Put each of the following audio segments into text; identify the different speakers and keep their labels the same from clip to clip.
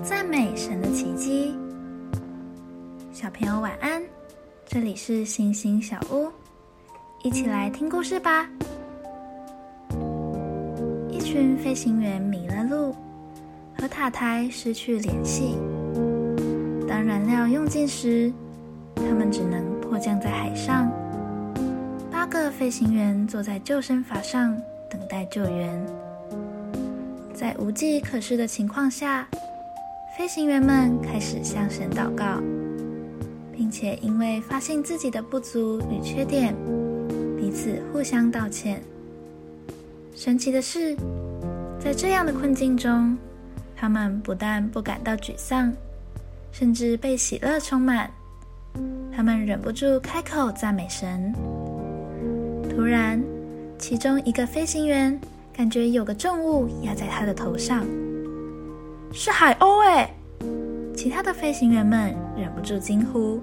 Speaker 1: 赞美神的奇迹。小朋友晚安，这里是星星小屋，一起来听故事吧。一群飞行员迷了路，和塔台失去联系。当燃料用尽时，他们只能迫降在海上。八个飞行员坐在救生筏上，等待救援。在无计可施的情况下。飞行员们开始向神祷告，并且因为发现自己的不足与缺点，彼此互相道歉。神奇的是，在这样的困境中，他们不但不感到沮丧，甚至被喜乐充满。他们忍不住开口赞美神。突然，其中一个飞行员感觉有个重物压在他的头上。是海鸥哎！其他的飞行员们忍不住惊呼。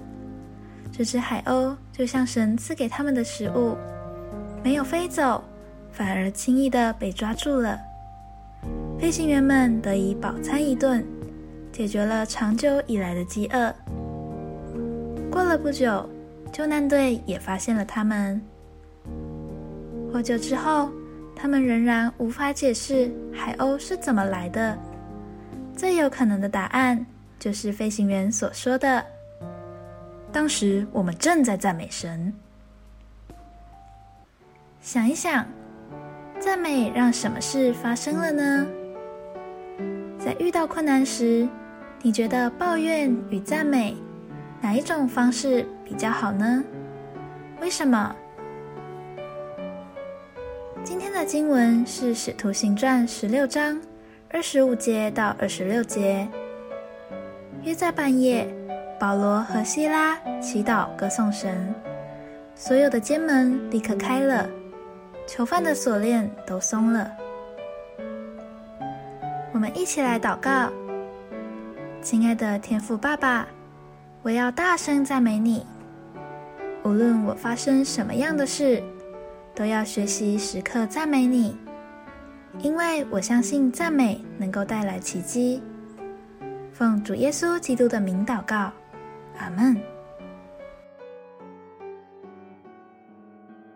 Speaker 1: 这只海鸥就像神赐给他们的食物，没有飞走，反而轻易的被抓住了。飞行员们得以饱餐一顿，解决了长久以来的饥饿。过了不久，救难队也发现了他们。获救之后，他们仍然无法解释海鸥是怎么来的。最有可能的答案就是飞行员所说的：“当时我们正在赞美神。”想一想，赞美让什么事发生了呢？在遇到困难时，你觉得抱怨与赞美哪一种方式比较好呢？为什么？今天的经文是《使徒行传》十六章。二十五节到二十六节，约在半夜，保罗和希拉祈祷歌颂神，所有的监门立刻开了，囚犯的锁链都松了。我们一起来祷告，亲爱的天父爸爸，我要大声赞美你，无论我发生什么样的事，都要学习时刻赞美你。因为我相信赞美能够带来奇迹。奉主耶稣基督的名祷告，阿门。